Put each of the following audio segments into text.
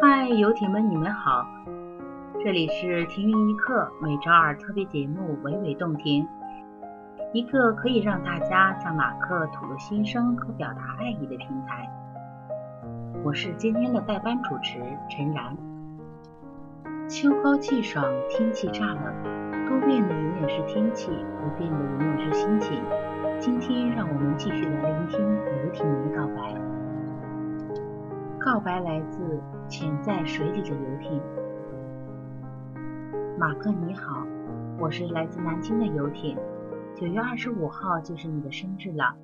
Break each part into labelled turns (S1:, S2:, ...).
S1: 嗨，游艇们，你们好！这里是停云一刻每周二特别节目《娓娓动听》，一个可以让大家向马克吐露心声和表达爱意的平台。我是今天的代班主持陈然。秋高气爽，天气乍冷，多变的永远是天气，不变的永远是心情。今天，让我们继续来聆听游艇的告白。告白来自潜在水里的游艇。马克你好，我是来自南京的游艇。九月二十五号就是你的生日了，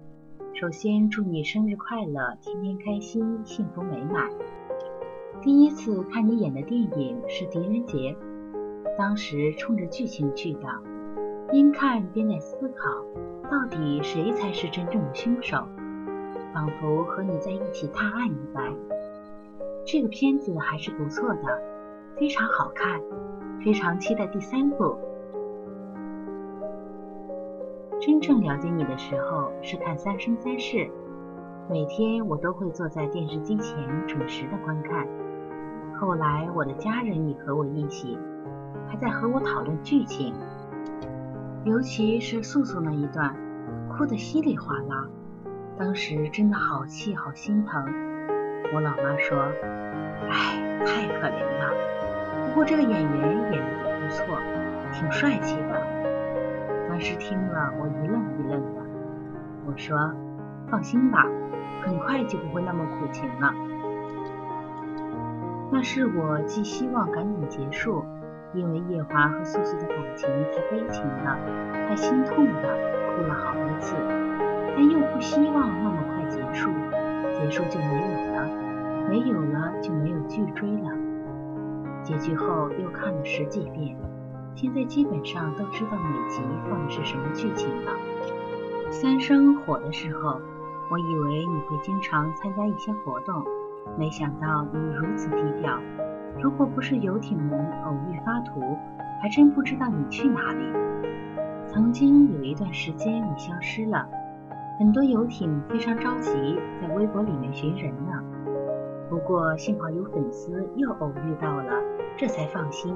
S1: 首先祝你生日快乐，天天开心，幸福美满。第一次看你演的电影是《狄仁杰》，当时冲着剧情去的，边看边在思考，到底谁才是真正的凶手，仿佛和你在一起探案一般。这个片子还是不错的，非常好看。非常期待第三部。真正了解你的时候是看《三生三世》，每天我都会坐在电视机前准时的观看。后来我的家人也和我一起，还在和我讨论剧情，尤其是素素那一段，哭得稀里哗啦。当时真的好气好心疼。我老妈说：“哎，太可怜了。”不过这个演员演的不错，挺帅气的。当时听了我一愣一愣的。我说：“放心吧，很快就不会那么苦情了。”那是我寄希望赶紧结束，因为夜华和素素的感情太悲情了，太心痛了，哭了好多次，但又不希望那么快结束，结束就没有了，没有了就没有剧追了。结局后又看了十几遍，现在基本上都知道每集放的是什么剧情了。三生火的时候，我以为你会经常参加一些活动，没想到你如此低调。如果不是游艇们偶遇发图，还真不知道你去哪里。曾经有一段时间你消失了，很多游艇非常着急，在微博里面寻人呢。不过幸好有粉丝又偶遇到了，这才放心。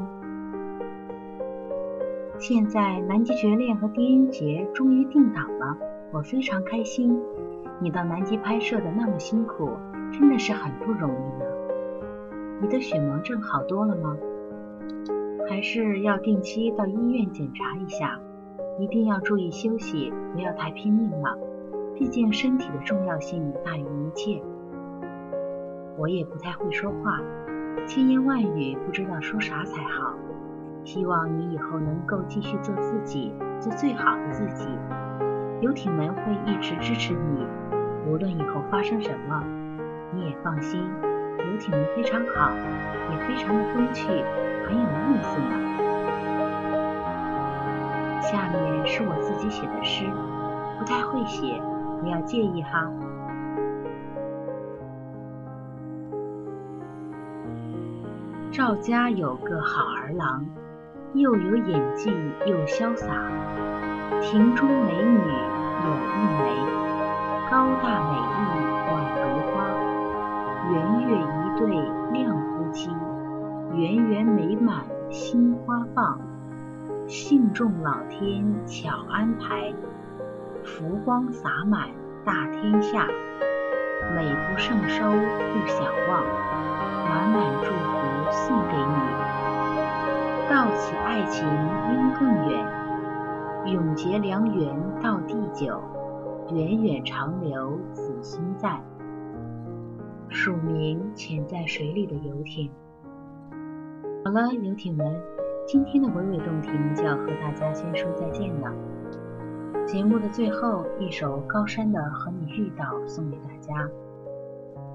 S1: 现在《南极绝恋》和《狄仁杰》终于定档了，我非常开心。你到南极拍摄的那么辛苦，真的是很不容易。你的血盲症好多了吗？还是要定期到医院检查一下？一定要注意休息，不要太拼命了。毕竟身体的重要性大于一切。我也不太会说话，千言万语不知道说啥才好。希望你以后能够继续做自己，做最好的自己。游艇们会一直支持你，无论以后发生什么，你也放心。游艇非常好，也非常的风趣，很有意思呢。下面是我自己写的诗，不太会写，不要介意哈。赵家有个好儿郎，又有演技又潇洒，庭中美女有一枚，高大美丽宛如花，圆月一对亮夫妻，圆圆美满心花放，幸中老天巧安排，福光洒满大天下，美不胜收不想忘，满满祝福。送给你，到此爱情应更远，永结良缘到地久，源远长流子孙在。署名潜在水里的游艇。好了，游艇们，今天的娓娓动听就要和大家先说再见了。节目的最后一首高山的《和你遇到》送给大家，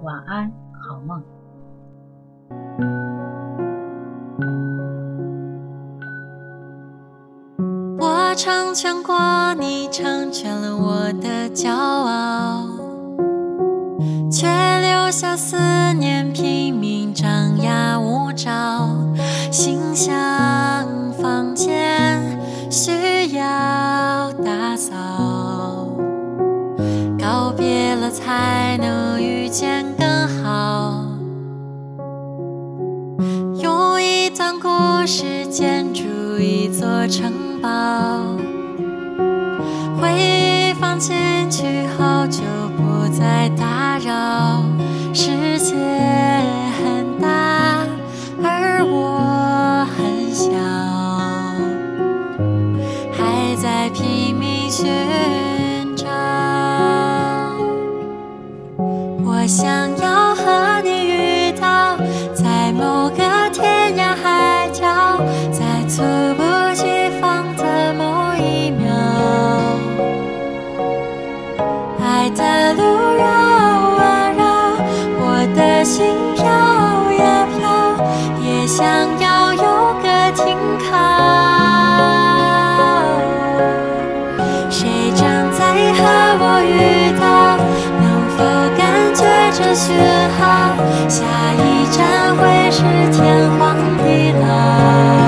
S1: 晚安，好梦。
S2: 我成全过你，成全了我的骄傲，下思念，拼命张牙舞爪。心想房间需要打扫，告别了。才能遇见更好。用一段故事建筑一座城堡，回忆放进去后就不再打扰。世界很大，而我很小，还在拼命寻找。我想要和你遇到，在某个天涯海角，在猝不及防的某一秒，爱的路着雪哈，下一站会是天荒地老。